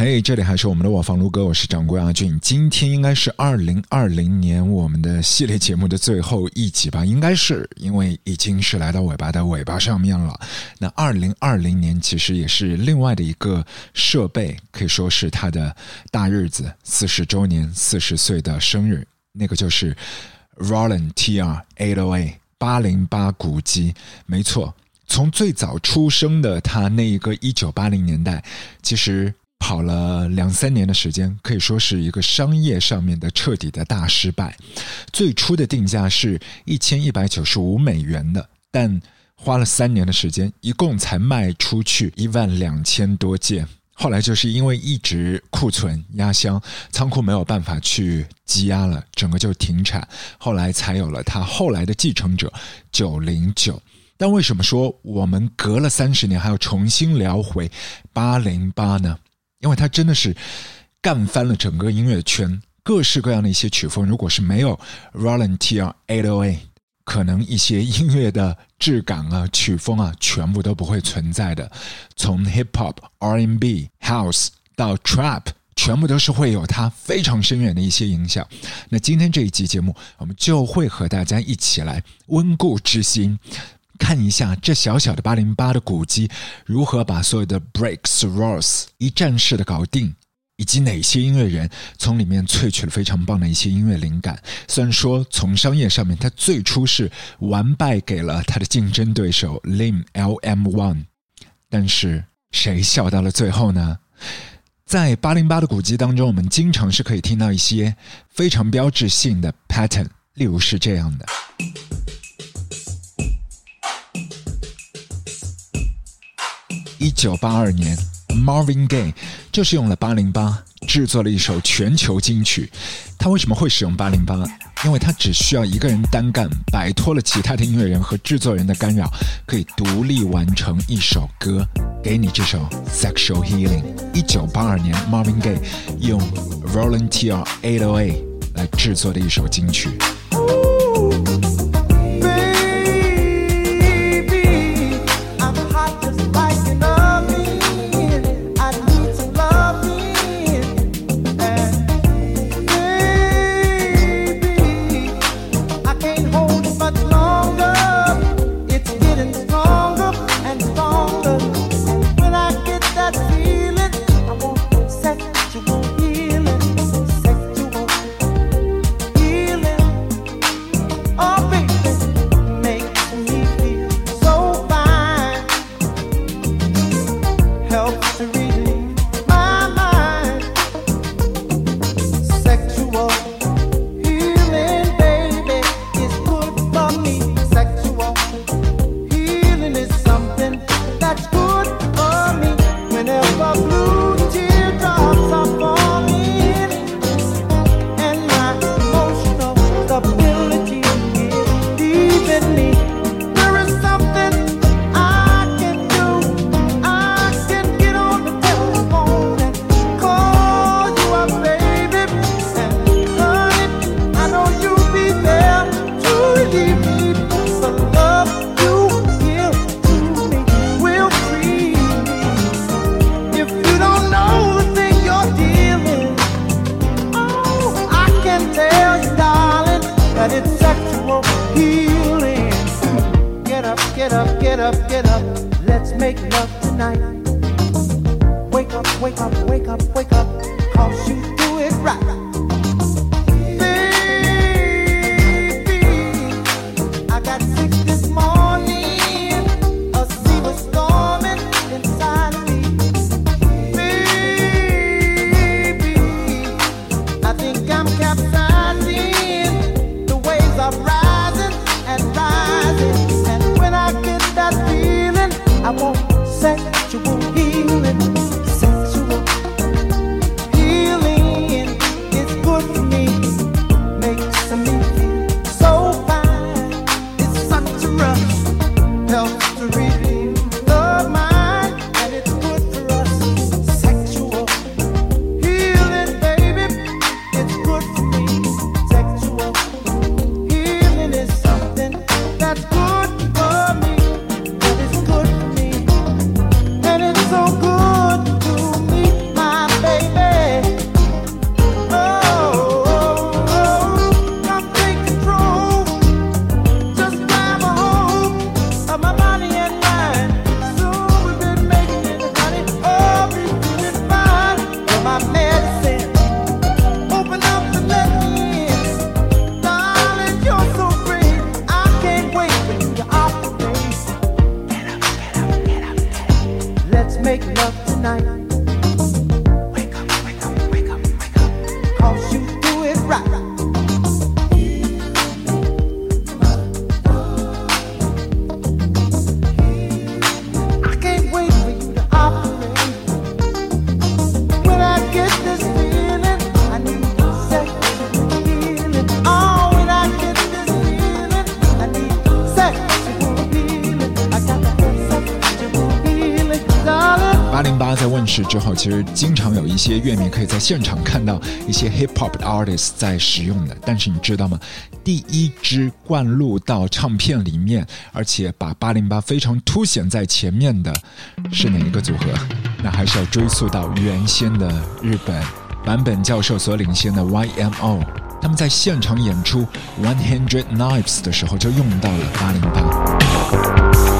嘿，这里还是我们的我房卢哥，我是掌柜阿俊。今天应该是二零二零年我们的系列节目的最后一集吧？应该是，因为已经是来到尾巴的尾巴上面了。那二零二零年其实也是另外的一个设备，可以说是它的大日子，四十周年，四十岁的生日，那个就是 Roland TR 808八零八古机，没错，从最早出生的它那一个一九八零年代，其实。跑了两三年的时间，可以说是一个商业上面的彻底的大失败。最初的定价是一千一百九十五美元的，但花了三年的时间，一共才卖出去一万两千多件。后来就是因为一直库存压箱，仓库没有办法去积压了，整个就停产。后来才有了他后来的继承者九零九。但为什么说我们隔了三十年还要重新聊回八零八呢？因为它真的是干翻了整个音乐圈，各式各样的一些曲风，如果是没有 Roland TR A O A，可能一些音乐的质感啊、曲风啊，全部都不会存在的。从 Hip Hop、R N B、House 到 Trap，全部都是会有它非常深远的一些影响。那今天这一集节目，我们就会和大家一起来温故知新。看一下这小小的八零八的古机如何把所有的 breaks rolls 一站式的搞定，以及哪些音乐人从里面萃取了非常棒的一些音乐灵感。虽然说从商业上面，他最初是完败给了他的竞争对手 Lim LM One，但是谁笑到了最后呢？在八零八的古机当中，我们经常是可以听到一些非常标志性的 pattern，例如是这样的。一九八二年，Marvin Gaye 就是用了八零八制作了一首全球金曲。他为什么会使用八零八？因为他只需要一个人单干，摆脱了其他的音乐人和制作人的干扰，可以独立完成一首歌。给你这首 Sexual Healing。一九八二年，Marvin Gaye 用 Roland TR 808来制作的一首金曲。make love tonight. 之后，其实经常有一些乐迷可以在现场看到一些 hip hop artist 在使用的。但是你知道吗？第一支灌录到唱片里面，而且把八零八非常凸显在前面的，是哪一个组合？那还是要追溯到原先的日本版本教授所领先的 YMO。他们在现场演出 One Hundred Knives 的时候，就用到了八零八。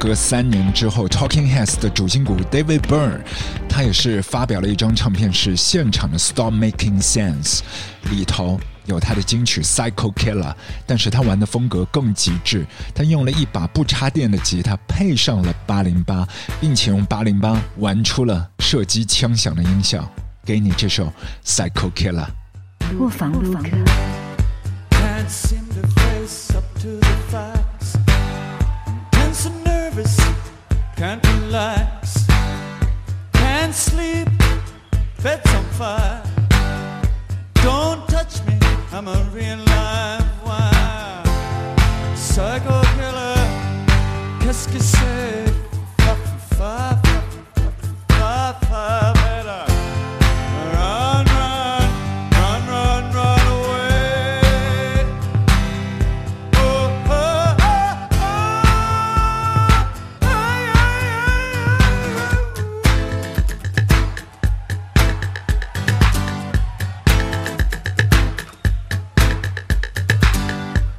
隔三年之后，Talking Heads 的主心骨 David Byrne，他也是发表了一张唱片，是现场的 Stop Making Sense，里头有他的金曲 Psycho Killer，但是他玩的风格更极致，他用了一把不插电的吉他，配上了八零八，并且用八零八玩出了射击枪响的音效，给你这首 Psycho Killer。Relax, can't sleep, bed's on fire. Don't touch me, I'm a real live wire. Psycho killer, qu'est-ce que c'est? saying anything.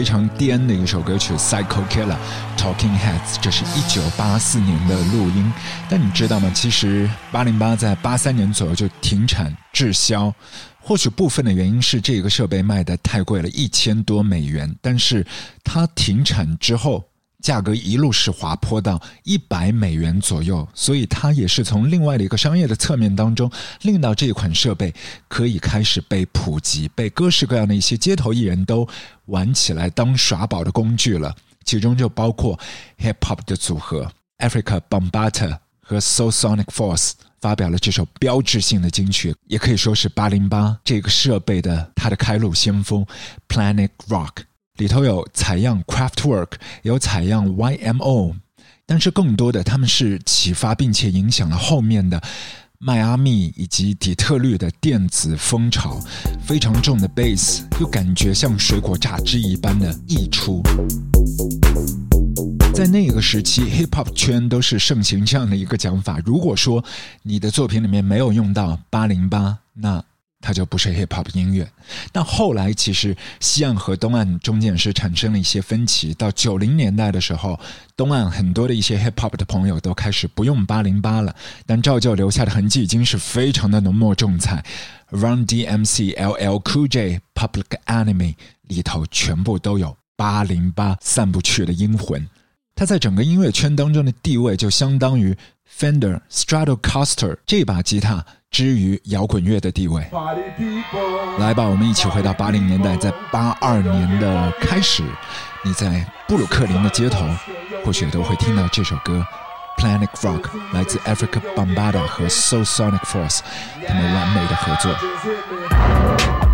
非常颠的一首歌曲《Psycho Killer》，Talking Heads，这是一九八四年的录音。但你知道吗？其实八零八在八三年左右就停产滞销，或许部分的原因是这个设备卖的太贵了，一千多美元。但是它停产之后。价格一路是滑坡到一百美元左右，所以它也是从另外的一个商业的侧面当中，令到这一款设备可以开始被普及，被各式各样的一些街头艺人都玩起来当耍宝的工具了。其中就包括 hip hop 的组合 Africa Bombata 和 So Sonic Force 发表了这首标志性的金曲，也可以说是八零八这个设备的它的开路先锋 Planet Rock。里头有采样 Craftwork，有采样 YMO，但是更多的他们是启发并且影响了后面的迈阿密以及底特律的电子风潮，非常重的 bass 又感觉像水果榨汁一般的溢出。在那个时期，hip hop 圈都是盛行这样的一个讲法：如果说你的作品里面没有用到八零八，那它就不是 hip hop 音乐。但后来其实西岸和东岸中间是产生了一些分歧。到九零年代的时候，东岸很多的一些 hip hop 的朋友都开始不用八零八了，但照旧留下的痕迹已经是非常的浓墨重彩。Run DMC、LL Cool J、Public Enemy 里头全部都有八零八散不去的阴魂。它在整个音乐圈当中的地位就相当于 Fender Stratocaster 这把吉他。之于摇滚乐的地位，来吧，我们一起回到八零年代，在八二年的开始，你在布鲁克林的街头，或许都会听到这首歌《Planet Rock》，来自 Africa Bombada 和 Soul Sonic Force 他们完美的合作。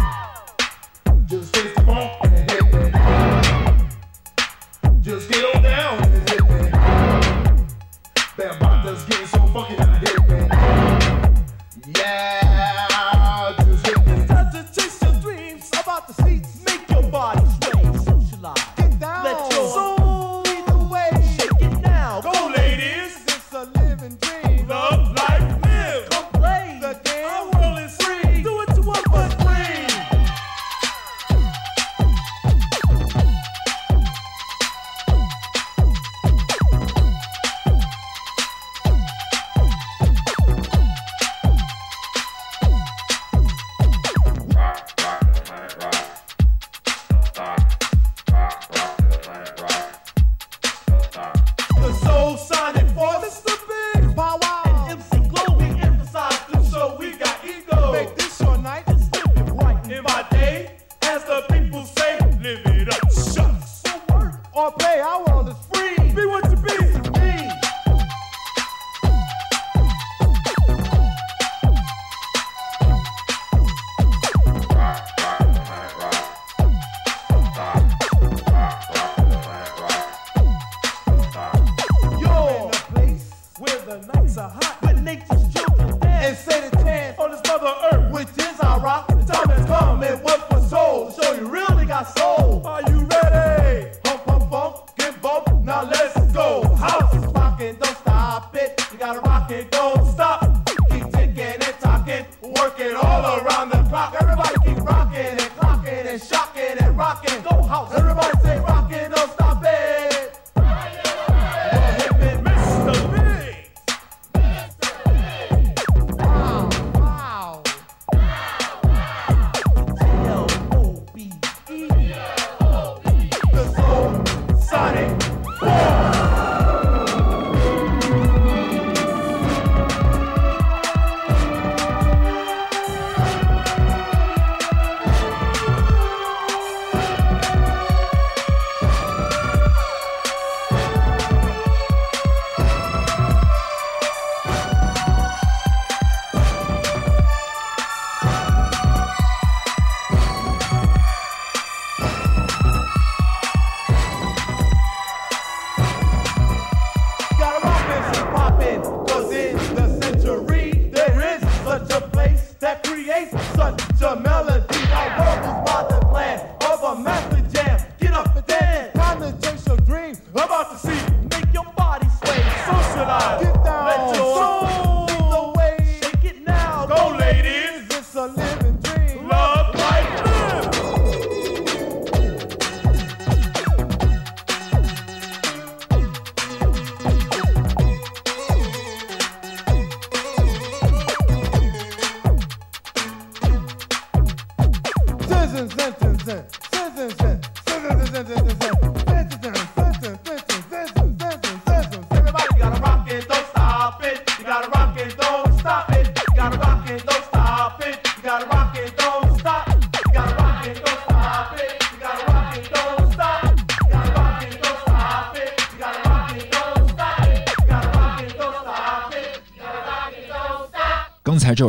make your body sway, socialize. Get down.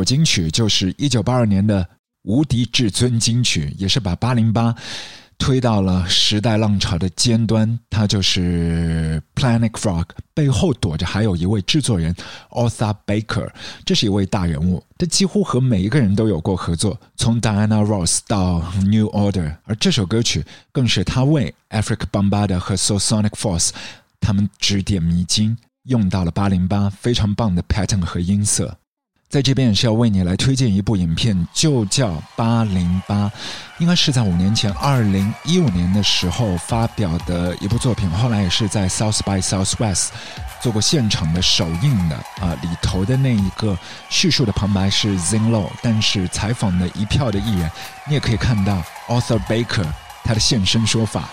金曲就是一九八二年的无敌至尊金曲，也是把八零八推到了时代浪潮的尖端。它就是 Planet Frog，背后躲着还有一位制作人 Arthur Baker，这是一位大人物，他几乎和每一个人都有过合作，从 Diana Ross 到 New Order，而这首歌曲更是他为 Africa Bambaataa 和 So Sonic Force 他们指点迷津，用到了八零八非常棒的 pattern 和音色。在这边也是要为你来推荐一部影片，就叫《八零八》，应该是在五年前，二零一五年的时候发表的一部作品，后来也是在 South by Southwest 做过现场的首映的啊。里头的那一个叙述的旁白是 Zinlo，但是采访的一票的艺人，你也可以看到 Arthur Baker 他的现身说法，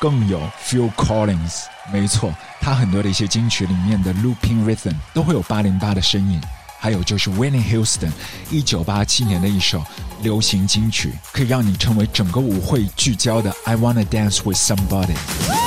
更有 Phil Collins，没错，他很多的一些金曲里面的 Looping Rhythm 都会有八零八的身影。还有就是 Winnie Houston，一九八七年的一首流行金曲，可以让你成为整个舞会聚焦的 I Wanna Dance with Somebody。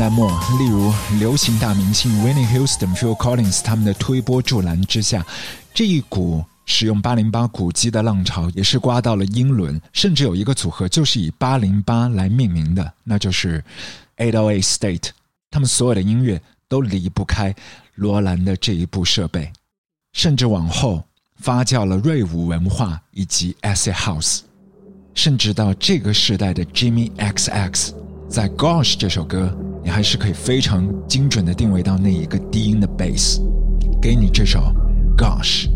代末，例如流行大明星 w i n n i e Houston、Phil Collins 他们的推波助澜之下，这一股使用八零八鼓机的浪潮也是刮到了英伦，甚至有一个组合就是以八零八来命名的，那就是 a doe State。他们所有的音乐都离不开罗兰的这一部设备，甚至往后发酵了瑞舞文化以及 Acid House，甚至到这个时代的 Jimmy X X。在《Gosh》这首歌，还是可以非常精准的定位到那一个低音的 bass，给你这首《Gosh》。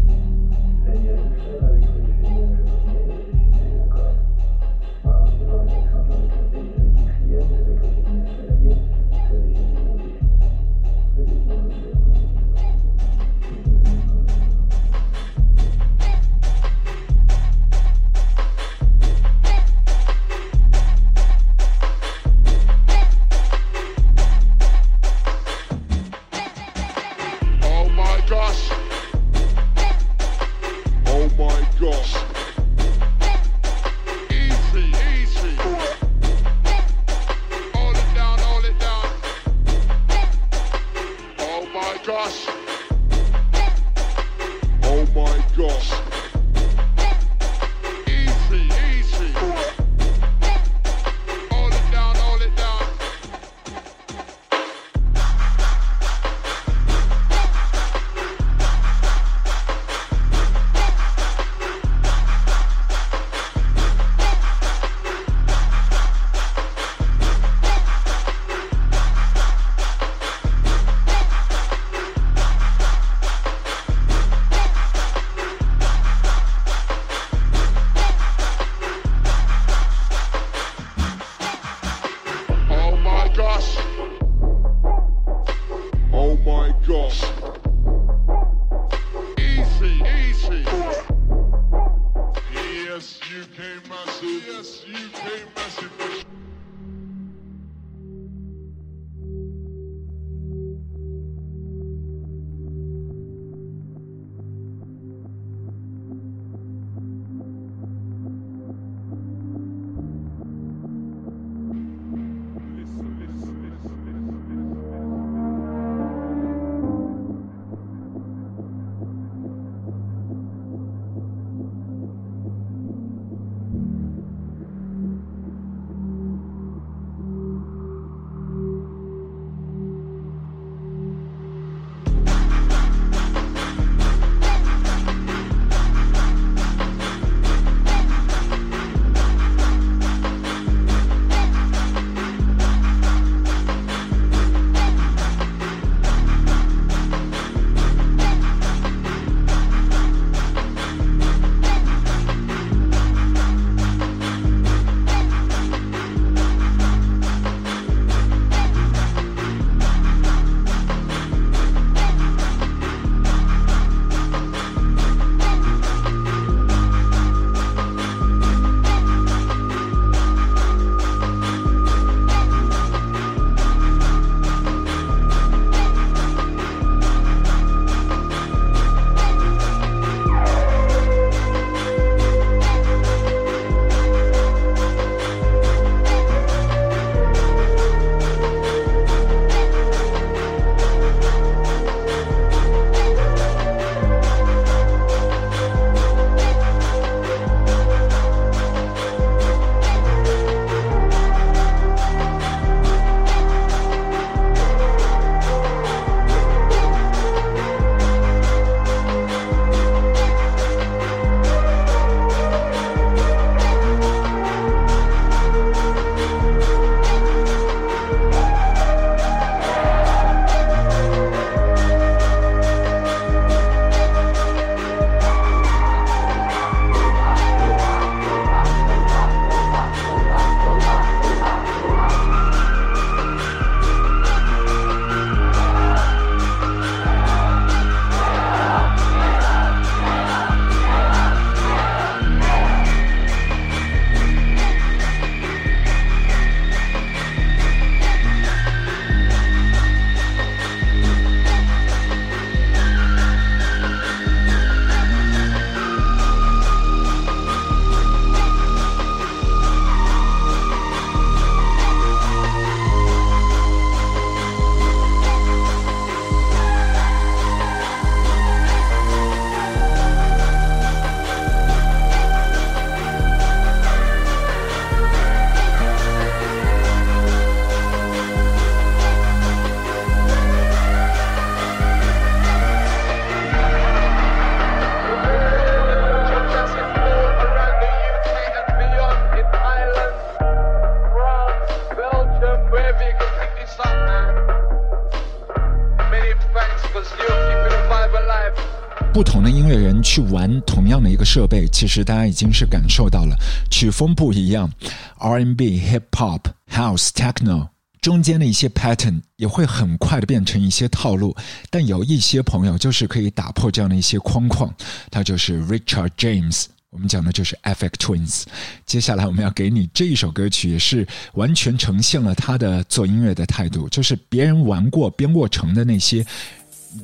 设备，其实大家已经是感受到了曲风不一样，R&B、Hip Hop、House、Techno 中间的一些 pattern 也会很快的变成一些套路。但有一些朋友就是可以打破这样的一些框框，他就是 Richard James。我们讲的就是 Effect Twins。接下来我们要给你这一首歌曲，也是完全呈现了他的做音乐的态度，就是别人玩过编过成的那些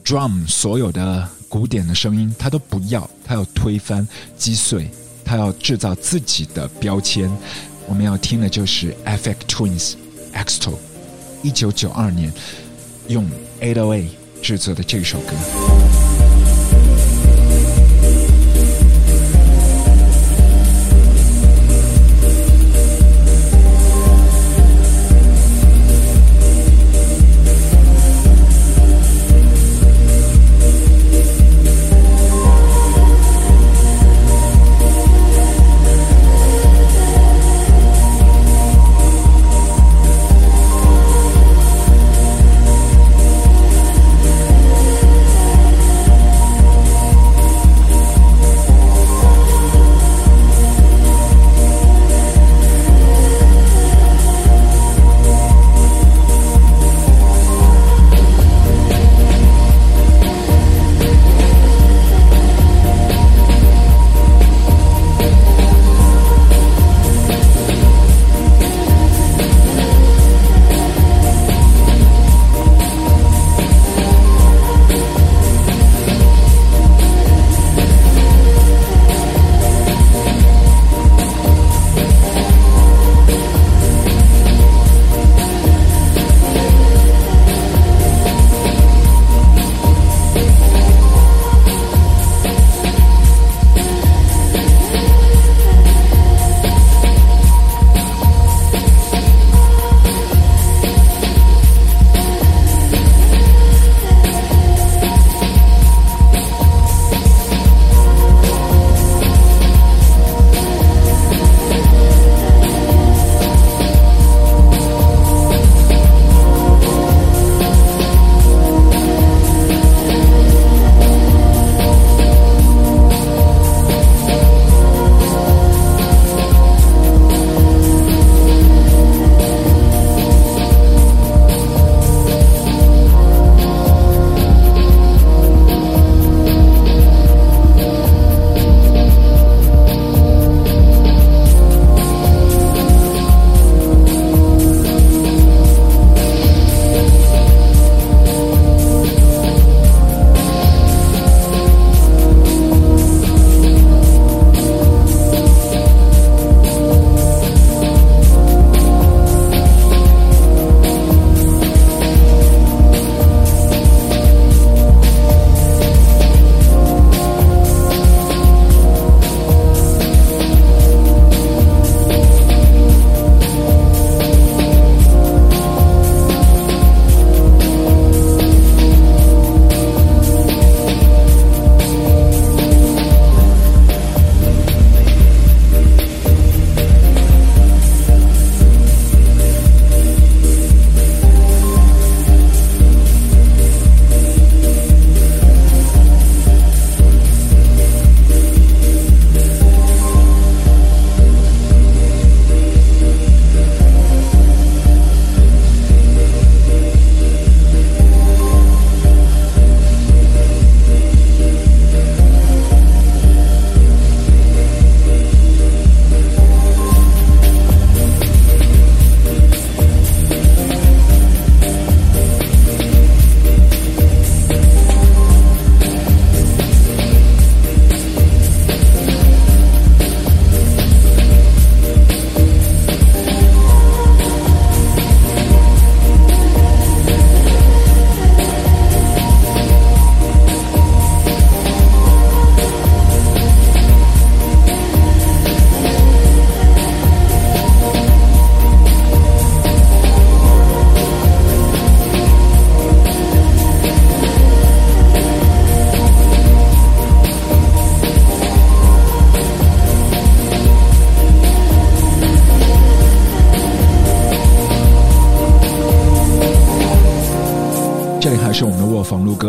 drum 所有的古典的声音，他都不要，他要推翻击碎，他要制造自己的标签。我们要听的就是 Affect Twins Exto，一九九二年用808制作的这首歌。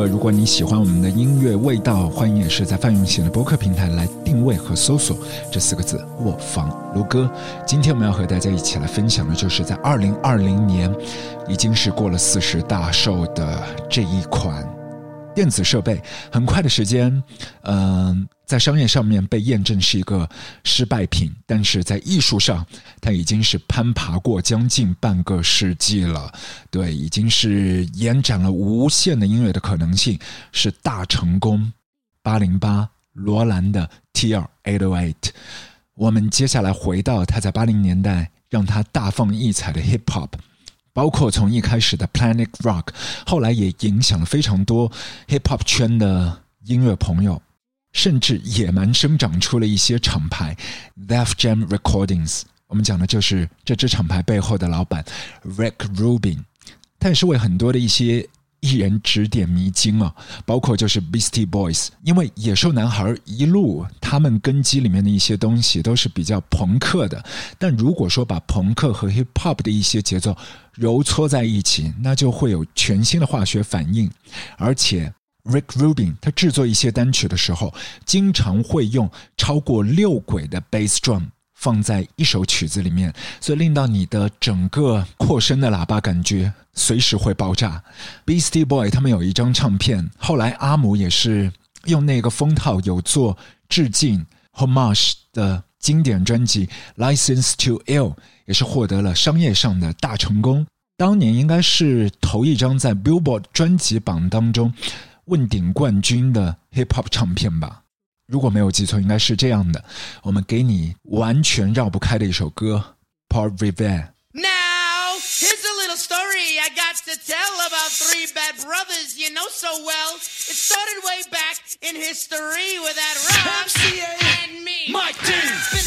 如果你喜欢我们的音乐味道，欢迎也是在泛用型的博客平台来定位和搜索这四个字“卧房如歌”。今天我们要和大家一起来分享的，就是在二零二零年已经是过了四十大寿的这一款电子设备。很快的时间，嗯。在商业上面被验证是一个失败品，但是在艺术上，它已经是攀爬过将近半个世纪了。对，已经是延展了无限的音乐的可能性，是大成功。八零八罗兰的 T R Eight Eight，我们接下来回到他在八零年代让他大放异彩的 hip hop，包括从一开始的 Planet Rock，后来也影响了非常多 hip hop 圈的音乐朋友。甚至野蛮生长出了一些厂牌，Def Jam Recordings。我们讲的就是这支厂牌背后的老板 Rick Rubin，他也是为很多的一些艺人指点迷津啊，包括就是 Beastie Boys。因为野兽男孩一路他们根基里面的一些东西都是比较朋克的，但如果说把朋克和 Hip Hop 的一些节奏揉搓在一起，那就会有全新的化学反应，而且。Rick Rubin，他制作一些单曲的时候，经常会用超过六轨的 bass drum 放在一首曲子里面，所以令到你的整个扩声的喇叭感觉随时会爆炸。Beastie Boy 他们有一张唱片，后来阿姆也是用那个封套有做致敬 homage 的经典专辑《License to Ill》，也是获得了商业上的大成功。当年应该是头一张在 Billboard 专辑榜当中。问鼎冠军的 hip hop 唱片吧，如果没有记错，应该是这样的。我们给你完全绕不开的一首歌《Part Revere》。To tell about three bad brothers you know so well. It started way back in history with that rock and me. Mike D.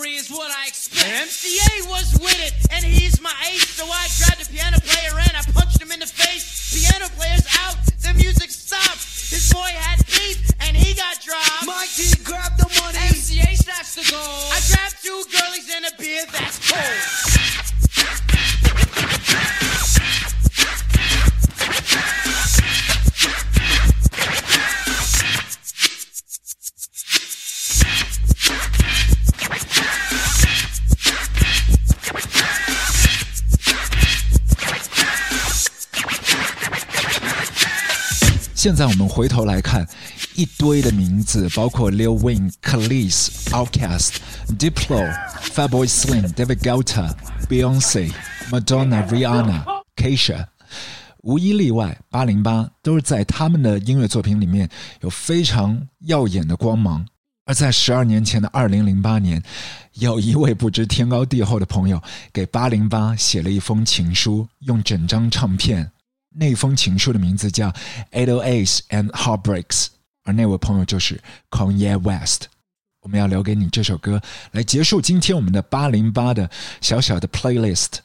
jewelry is what I expect. MCA was with it, and he's my ace. So I grabbed the piano 现在我们回头来看，一堆的名字，包括 Lil Wayne、Khalees、Outkast、Diplo、f a b o y Slim、David Guetta、Beyonce、Madonna、Rihanna、Kesha，无一例外，八零八都是在他们的音乐作品里面有非常耀眼的光芒。而在十二年前的二零零八年，有一位不知天高地厚的朋友给八零八写了一封情书，用整张唱片。那封情书的名字叫《Eight O Eight and Heartbreaks》，而那位朋友就是 Kanye West。我们要留给你这首歌，来结束今天我们的八零八的小小的 playlist。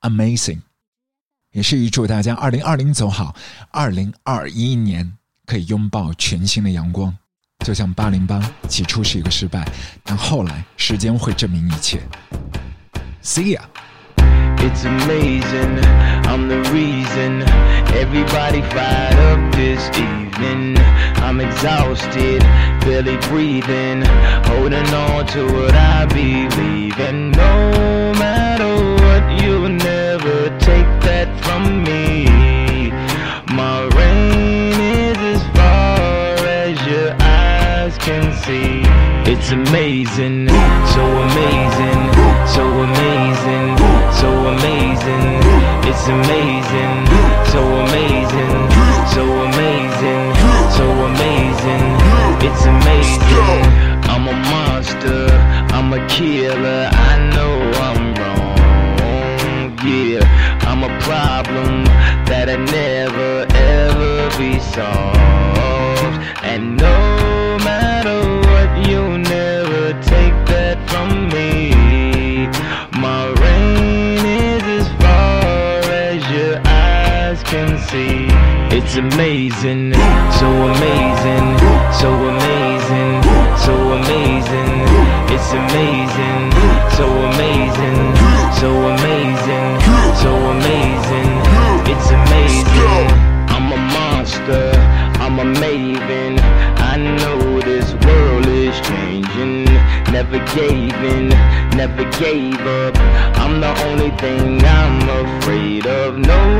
Amazing，也是预祝大家二零二零走好，二零二一年可以拥抱全新的阳光。就像八零八起初是一个失败，但后来时间会证明一切。See ya。It's amazing, I'm the reason everybody fired up this evening. I'm exhausted, barely breathing, holding on to what I believe in. No matter what, you'll never take that from me. My reign is as far as your eyes can see. It's amazing, so amazing, so amazing, so amazing. It's amazing, so amazing, so amazing, so amazing. It's amazing. I'm a monster, I'm a killer. I know I'm wrong. Yeah, I'm a problem that'll never ever be solved. And no matter what, you'll never take that from me. Can see. It's amazing, so amazing, so amazing, so amazing. It's amazing, so amazing, so amazing, so amazing. It's amazing. I'm a monster, I'm a maven. I know this world is changing. Never gave in, never gave up. I'm the only thing I'm afraid of. No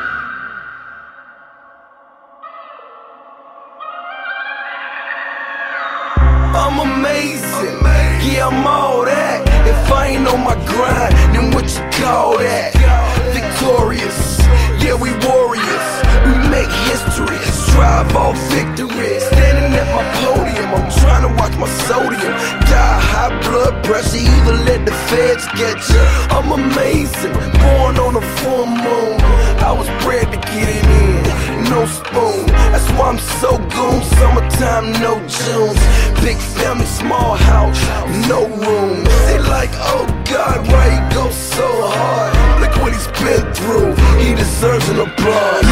My podium, I'm trying to watch my sodium. Die high blood pressure, either let the feds get you. I'm amazing. Born on a full moon. I was bred to get it in. No spoon. That's why I'm so goon. Summertime, no Junes. Big family, small house, no room. They like, oh God, why he go so hard? Look what he's been through. He deserves an applause